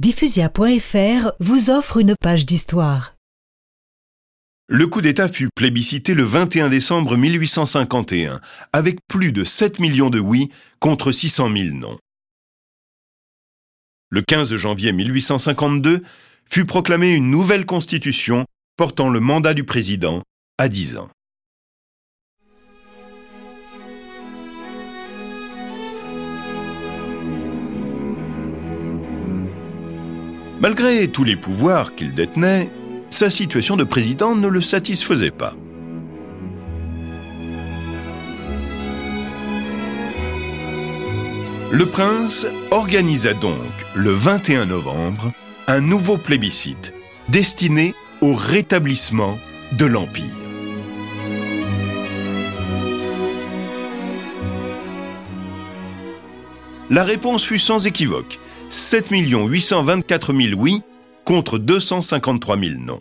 Diffusia.fr vous offre une page d'histoire. Le coup d'État fut plébiscité le 21 décembre 1851, avec plus de 7 millions de oui contre 600 000 non. Le 15 janvier 1852 fut proclamée une nouvelle constitution portant le mandat du président à 10 ans. Malgré tous les pouvoirs qu'il détenait, sa situation de président ne le satisfaisait pas. Le prince organisa donc le 21 novembre un nouveau plébiscite destiné au rétablissement de l'Empire. La réponse fut sans équivoque. 7 824 000 oui contre 253 000 non.